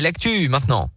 L'actu maintenant.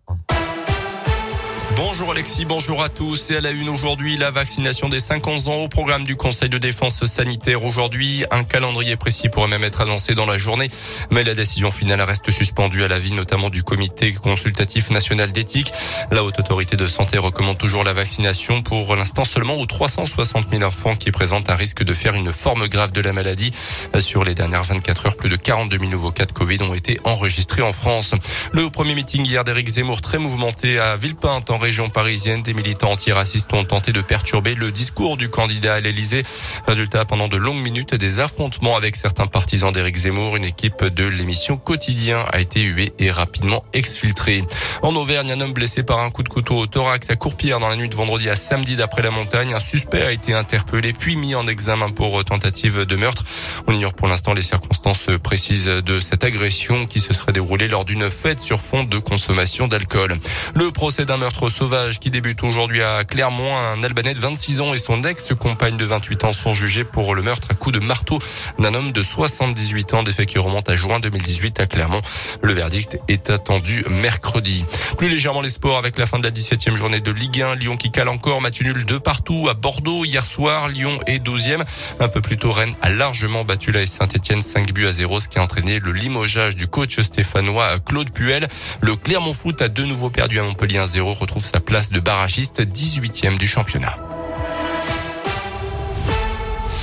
Bonjour Alexis, bonjour à tous. Et à la une aujourd'hui, la vaccination des 50 ans au programme du Conseil de défense sanitaire. Aujourd'hui, un calendrier précis pourrait même être annoncé dans la journée. Mais la décision finale reste suspendue à l'avis notamment du comité consultatif national d'éthique. La haute autorité de santé recommande toujours la vaccination pour l'instant seulement aux 360 000 enfants qui présentent un risque de faire une forme grave de la maladie. Sur les dernières 24 heures, plus de 42 000 nouveaux cas de Covid ont été enregistrés en France. Le premier meeting hier d'Éric Zemmour très mouvementé à Villepinte en région parisienne, des militants antiracistes ont tenté de perturber le discours du candidat à l'Elysée. Résultat, pendant de longues minutes, des affrontements avec certains partisans d'Éric Zemmour. Une équipe de l'émission Quotidien a été huée et rapidement exfiltrée. En Auvergne, un homme blessé par un coup de couteau au thorax à Courpierre dans la nuit de vendredi à samedi d'après la montagne. Un suspect a été interpellé puis mis en examen pour tentative de meurtre. On ignore pour l'instant les circonstances précises de cette agression qui se serait déroulée lors d'une fête sur fond de consommation d'alcool. Le procès d'un meurtre sauvage qui débute aujourd'hui à Clermont. Un Albanais de 26 ans et son ex-compagne de 28 ans sont jugés pour le meurtre à coups de marteau d'un homme de 78 ans, des faits qui remontent à juin 2018 à Clermont. Le verdict est attendu mercredi. Plus légèrement les sports avec la fin de la 17e journée de Ligue 1. Lyon qui cale encore, match nul de partout à Bordeaux hier soir. Lyon est 12e. Un peu plus tôt, Rennes a largement battu la Saint-Etienne 5 buts à 0, ce qui a entraîné le limogeage du coach stéphanois Claude Puel. Le Clermont Foot a de nouveau perdu à Montpellier 1-0, retrouve sa place de barragiste 18e du championnat.